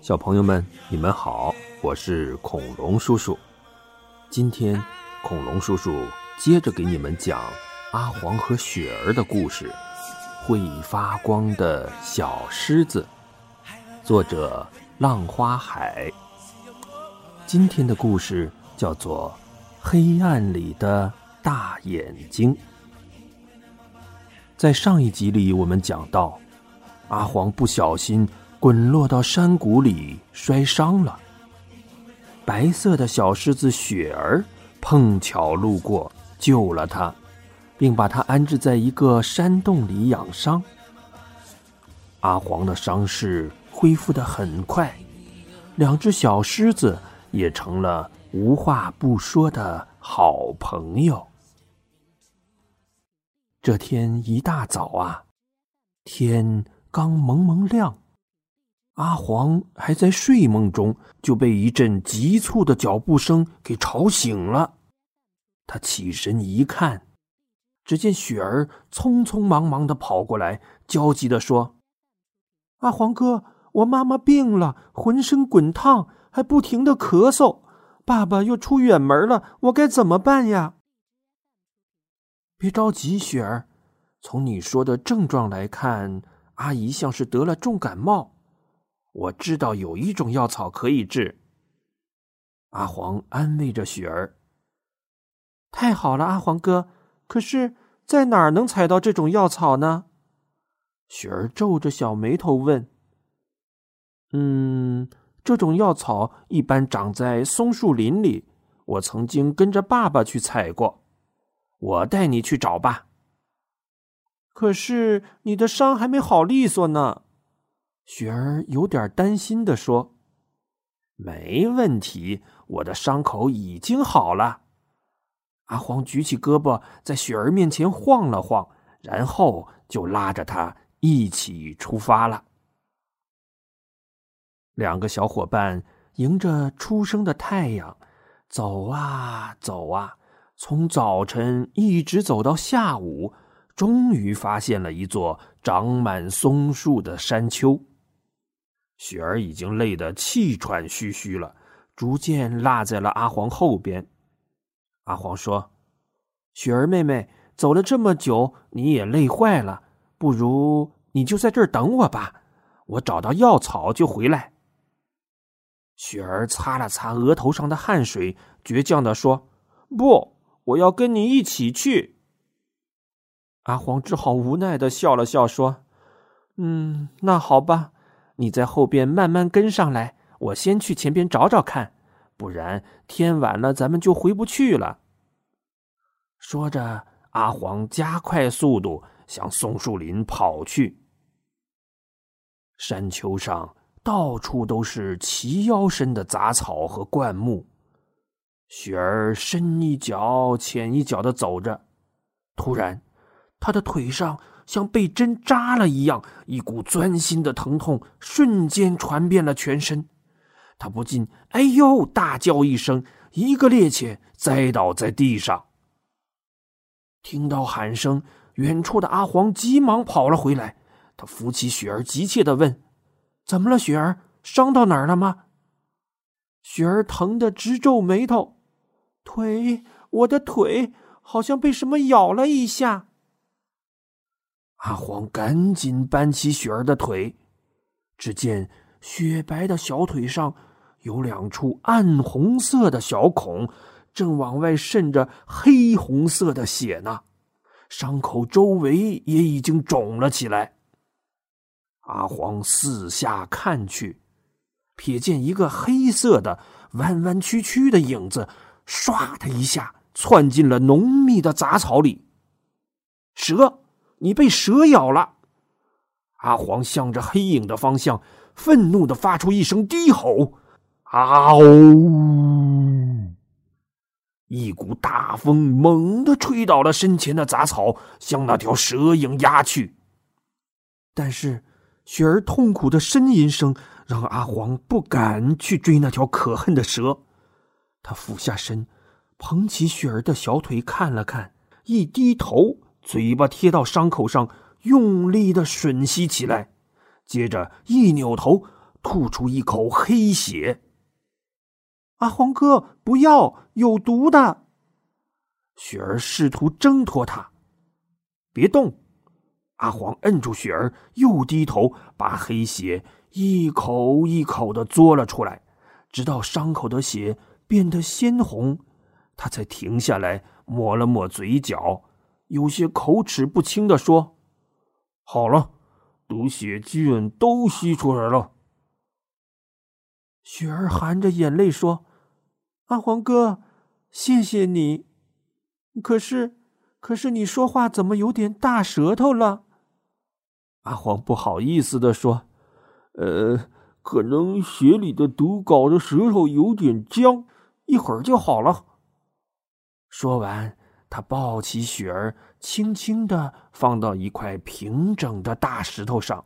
小朋友们，你们好，我是恐龙叔叔。今天，恐龙叔叔接着给你们讲阿黄和雪儿的故事，《会发光的小狮子》，作者浪花海。今天的故事叫做《黑暗里的大眼睛》。在上一集里，我们讲到，阿黄不小心。滚落到山谷里，摔伤了。白色的小狮子雪儿碰巧路过，救了他，并把他安置在一个山洞里养伤。阿黄的伤势恢复的很快，两只小狮子也成了无话不说的好朋友。这天一大早啊，天刚蒙蒙亮。阿黄还在睡梦中，就被一阵急促的脚步声给吵醒了。他起身一看，只见雪儿匆匆忙忙的跑过来，焦急的说：“阿黄哥，我妈妈病了，浑身滚烫，还不停的咳嗽。爸爸又出远门了，我该怎么办呀？”别着急，雪儿，从你说的症状来看，阿姨像是得了重感冒。我知道有一种药草可以治。阿黄安慰着雪儿：“太好了，阿黄哥。可是，在哪儿能采到这种药草呢？”雪儿皱着小眉头问：“嗯，这种药草一般长在松树林里。我曾经跟着爸爸去采过。我带你去找吧。”可是，你的伤还没好利索呢。雪儿有点担心的说：“没问题，我的伤口已经好了。”阿黄举起胳膊，在雪儿面前晃了晃，然后就拉着她一起出发了。两个小伙伴迎着初升的太阳，走啊走啊，从早晨一直走到下午，终于发现了一座长满松树的山丘。雪儿已经累得气喘吁吁了，逐渐落在了阿黄后边。阿黄说：“雪儿妹妹，走了这么久，你也累坏了，不如你就在这儿等我吧，我找到药草就回来。”雪儿擦了擦额头上的汗水，倔强的说：“不，我要跟你一起去。”阿黄只好无奈的笑了笑，说：“嗯，那好吧。”你在后边慢慢跟上来，我先去前边找找看，不然天晚了咱们就回不去了。说着，阿黄加快速度向松树林跑去。山丘上到处都是齐腰深的杂草和灌木，雪儿深一脚浅一脚的走着，突然，他的腿上。像被针扎了一样，一股钻心的疼痛瞬间传遍了全身。他不禁“哎呦”大叫一声，一个趔趄栽倒在地上。听到喊声，远处的阿黄急忙跑了回来。他扶起雪儿，急切的问：“怎么了，雪儿？伤到哪儿了吗？”雪儿疼得直皱眉头：“腿，我的腿好像被什么咬了一下。”阿黄赶紧搬起雪儿的腿，只见雪白的小腿上有两处暗红色的小孔，正往外渗着黑红色的血呢。伤口周围也已经肿了起来。阿黄四下看去，瞥见一个黑色的弯弯曲曲的影子，唰的一下窜进了浓密的杂草里。蛇。你被蛇咬了！阿黄向着黑影的方向，愤怒的发出一声低吼：“嗷！”一股大风猛地吹倒了身前的杂草，向那条蛇影压去。但是雪儿痛苦的呻吟声让阿黄不敢去追那条可恨的蛇。他俯下身，捧起雪儿的小腿看了看，一低头。嘴巴贴到伤口上，用力的吮吸起来，接着一扭头，吐出一口黑血。阿黄哥，不要，有毒的！雪儿试图挣脱他，别动。阿黄摁住雪儿，又低头把黑血一口一口的嘬了出来，直到伤口的血变得鲜红，他才停下来，抹了抹嘴角，有些口齿不清的说：“好了，毒血居然都吸出来了。”雪儿含着眼泪说：“阿黄哥，谢谢你。可是，可是你说话怎么有点大舌头了？”阿黄不好意思的说：“呃，可能血里的毒搞的舌头有点僵，一会儿就好了。”说完，他抱起雪儿，轻轻的放到一块平整的大石头上，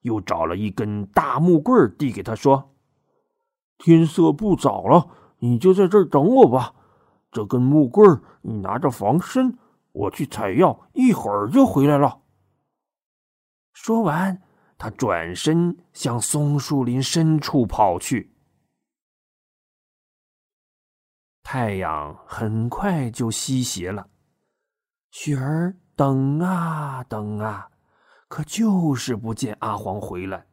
又找了一根大木棍递给他说：“天色不早了，你就在这儿等我吧。这根木棍你拿着防身，我去采药，一会儿就回来了。”说完，他转身向松树林深处跑去。太阳很快就西斜了，雪儿等啊等啊，可就是不见阿黄回来。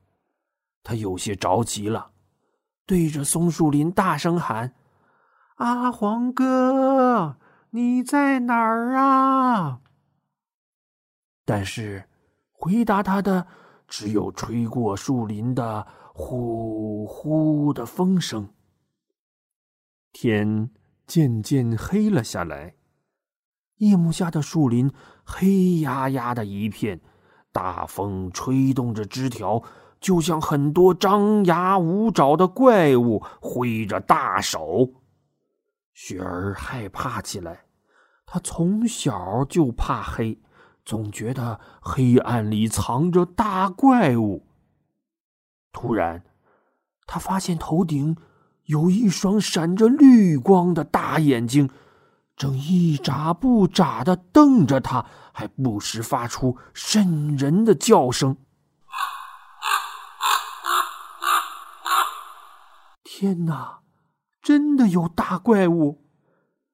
他有些着急了，对着松树林大声喊：“阿黄哥，你在哪儿啊？”但是。回答他的只有吹过树林的呼呼的风声。天渐渐黑了下来，夜幕下的树林黑压压的一片，大风吹动着枝条，就像很多张牙舞爪的怪物挥着大手。雪儿害怕起来，她从小就怕黑。总觉得黑暗里藏着大怪物。突然，他发现头顶有一双闪着绿光的大眼睛，正一眨不眨的瞪着他，还不时发出瘆人的叫声。天哪，真的有大怪物！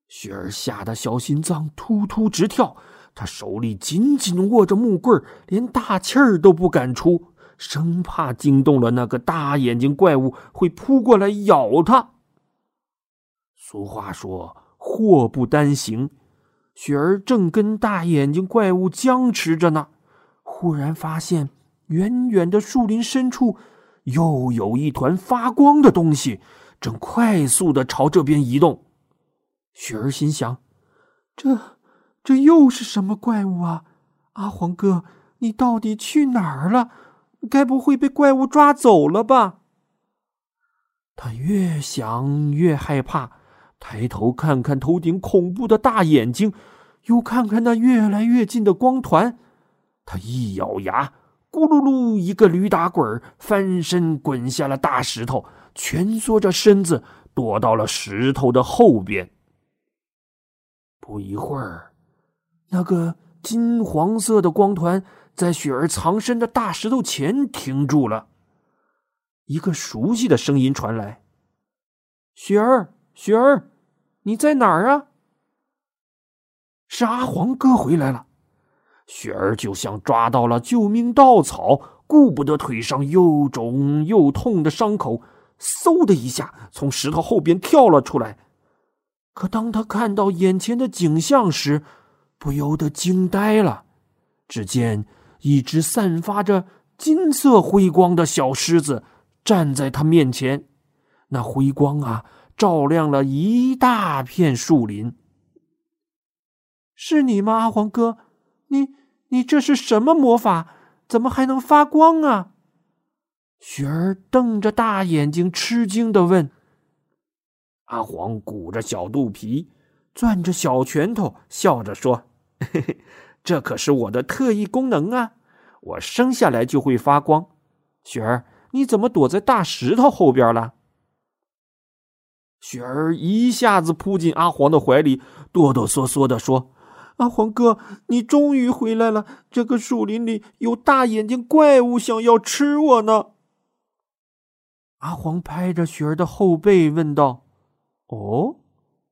雪儿吓得小心脏突突直跳。他手里紧紧握着木棍连大气儿都不敢出，生怕惊动了那个大眼睛怪物会扑过来咬他。俗话说“祸不单行”，雪儿正跟大眼睛怪物僵持着呢，忽然发现远远的树林深处又有一团发光的东西，正快速的朝这边移动。雪儿心想：这。这又是什么怪物啊！阿黄哥，你到底去哪儿了？该不会被怪物抓走了吧？他越想越害怕，抬头看看头顶恐怖的大眼睛，又看看那越来越近的光团。他一咬牙，咕噜噜一个驴打滚，翻身滚下了大石头，蜷缩着身子躲到了石头的后边。不一会儿。那个金黄色的光团在雪儿藏身的大石头前停住了。一个熟悉的声音传来：“雪儿，雪儿，你在哪儿啊？”是阿黄哥回来了。雪儿就像抓到了救命稻草，顾不得腿上又肿又痛的伤口，嗖的一下从石头后边跳了出来。可当他看到眼前的景象时，不由得惊呆了，只见一只散发着金色辉光的小狮子站在他面前，那辉光啊，照亮了一大片树林。是你吗，阿黄哥？你你这是什么魔法？怎么还能发光啊？雪儿瞪着大眼睛，吃惊的问。阿黄鼓着小肚皮，攥着小拳头，笑着说。嘿嘿这可是我的特异功能啊！我生下来就会发光。雪儿，你怎么躲在大石头后边了？雪儿一下子扑进阿黄的怀里，哆哆嗦嗦的说：“阿黄哥，你终于回来了！这个树林里有大眼睛怪物想要吃我呢。阿黄拍着雪儿的后背问道：“哦，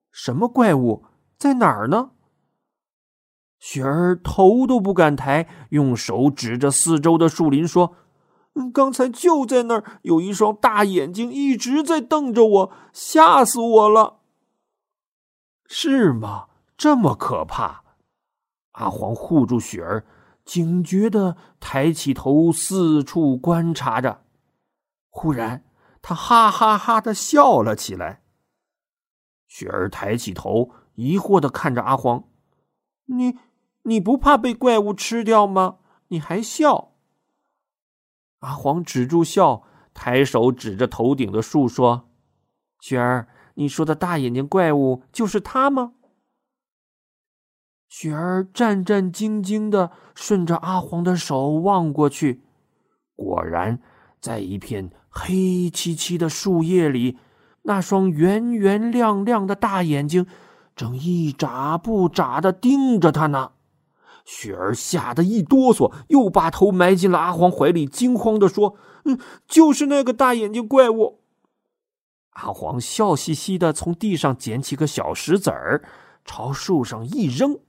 什么怪物？在哪儿呢？”雪儿头都不敢抬，用手指着四周的树林说：“刚才就在那儿，有一双大眼睛一直在瞪着我，吓死我了。”是吗？这么可怕？阿黄护住雪儿，警觉的抬起头四处观察着。忽然，他哈哈哈的笑了起来。雪儿抬起头，疑惑的看着阿黄：“你……”你不怕被怪物吃掉吗？你还笑？阿黄止住笑，抬手指着头顶的树说：“雪儿，你说的大眼睛怪物就是他吗？”雪儿战战兢兢的顺着阿黄的手望过去，果然，在一片黑漆漆的树叶里，那双圆圆亮亮的大眼睛正一眨不眨的盯着他呢。雪儿吓得一哆嗦，又把头埋进了阿黄怀里，惊慌的说：“嗯，就是那个大眼睛怪物。”阿黄笑嘻嘻的从地上捡起个小石子儿，朝树上一扔，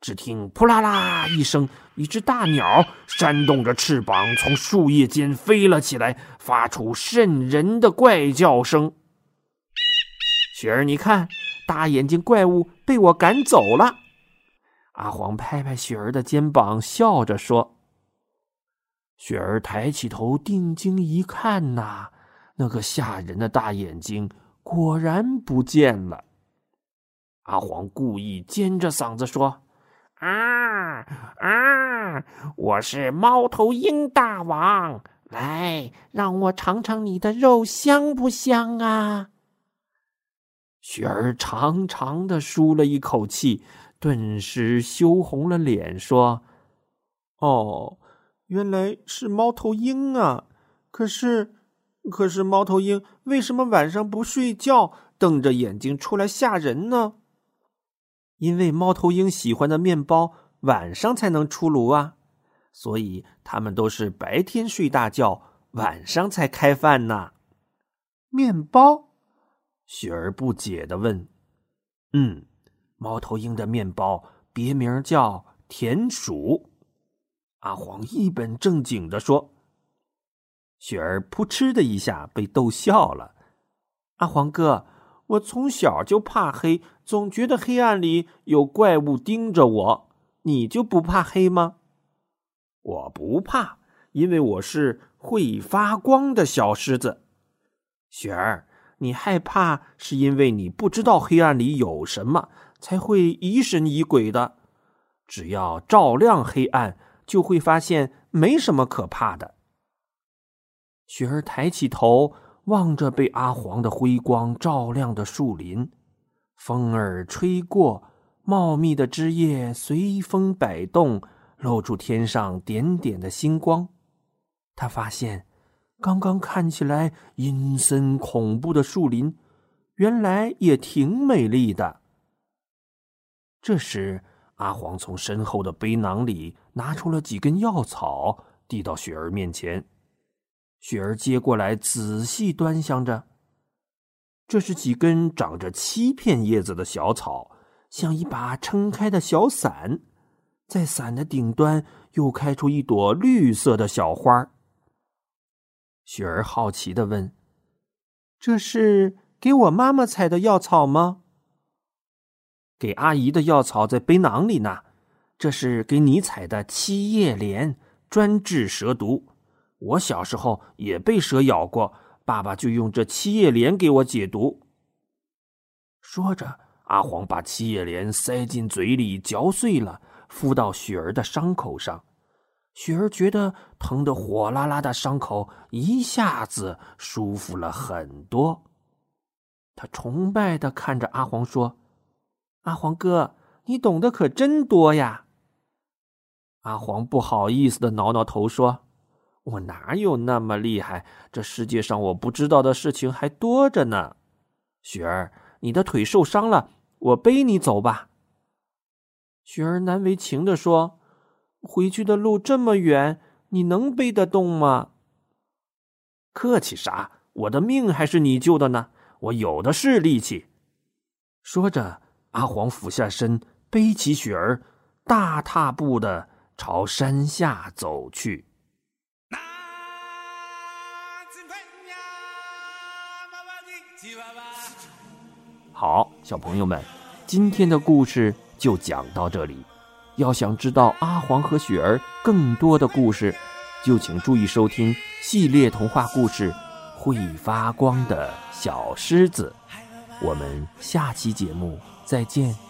只听“扑啦啦”一声，一只大鸟扇动着翅膀从树叶间飞了起来，发出瘆人的怪叫声。雪儿，你看，大眼睛怪物被我赶走了。阿黄拍拍雪儿的肩膀，笑着说：“雪儿抬起头，定睛一看，呐，那个吓人的大眼睛果然不见了。”阿黄故意尖着嗓子说：“啊啊！我是猫头鹰大王，来，让我尝尝你的肉香不香啊！”雪儿长长的舒了一口气。顿时羞红了脸，说：“哦，原来是猫头鹰啊！可是，可是猫头鹰为什么晚上不睡觉，瞪着眼睛出来吓人呢？因为猫头鹰喜欢的面包晚上才能出炉啊，所以他们都是白天睡大觉，晚上才开饭呢。”面包，雪儿不解的问：“嗯。”猫头鹰的面包别名叫田鼠。阿黄一本正经的说：“雪儿扑哧的一下被逗笑了。阿黄哥，我从小就怕黑，总觉得黑暗里有怪物盯着我。你就不怕黑吗？我不怕，因为我是会发光的小狮子。雪儿，你害怕是因为你不知道黑暗里有什么。”才会疑神疑鬼的。只要照亮黑暗，就会发现没什么可怕的。雪儿抬起头，望着被阿黄的辉光照亮的树林，风儿吹过，茂密的枝叶随风摆动，露出天上点点的星光。他发现，刚刚看起来阴森恐怖的树林，原来也挺美丽的。这时，阿黄从身后的背囊里拿出了几根药草，递到雪儿面前。雪儿接过来，仔细端详着。这是几根长着七片叶子的小草，像一把撑开的小伞，在伞的顶端又开出一朵绿色的小花。雪儿好奇的问：“这是给我妈妈采的药草吗？”给阿姨的药草在背囊里呢，这是给你采的七叶莲，专治蛇毒。我小时候也被蛇咬过，爸爸就用这七叶莲给我解毒。说着，阿黄把七叶莲塞进嘴里嚼碎了，敷到雪儿的伤口上。雪儿觉得疼得火辣辣的伤口一下子舒服了很多。他崇拜的看着阿黄说。阿黄哥，你懂得可真多呀！阿黄不好意思的挠挠头说：“我哪有那么厉害？这世界上我不知道的事情还多着呢。”雪儿，你的腿受伤了，我背你走吧。雪儿难为情地说：“回去的路这么远，你能背得动吗？”客气啥？我的命还是你救的呢，我有的是力气。说着，阿黄俯下身，背起雪儿，大踏步的朝山下走去。好，小朋友们，今天的故事就讲到这里。要想知道阿黄和雪儿更多的故事，就请注意收听系列童话故事《会发光的小狮子》。我们下期节目再见。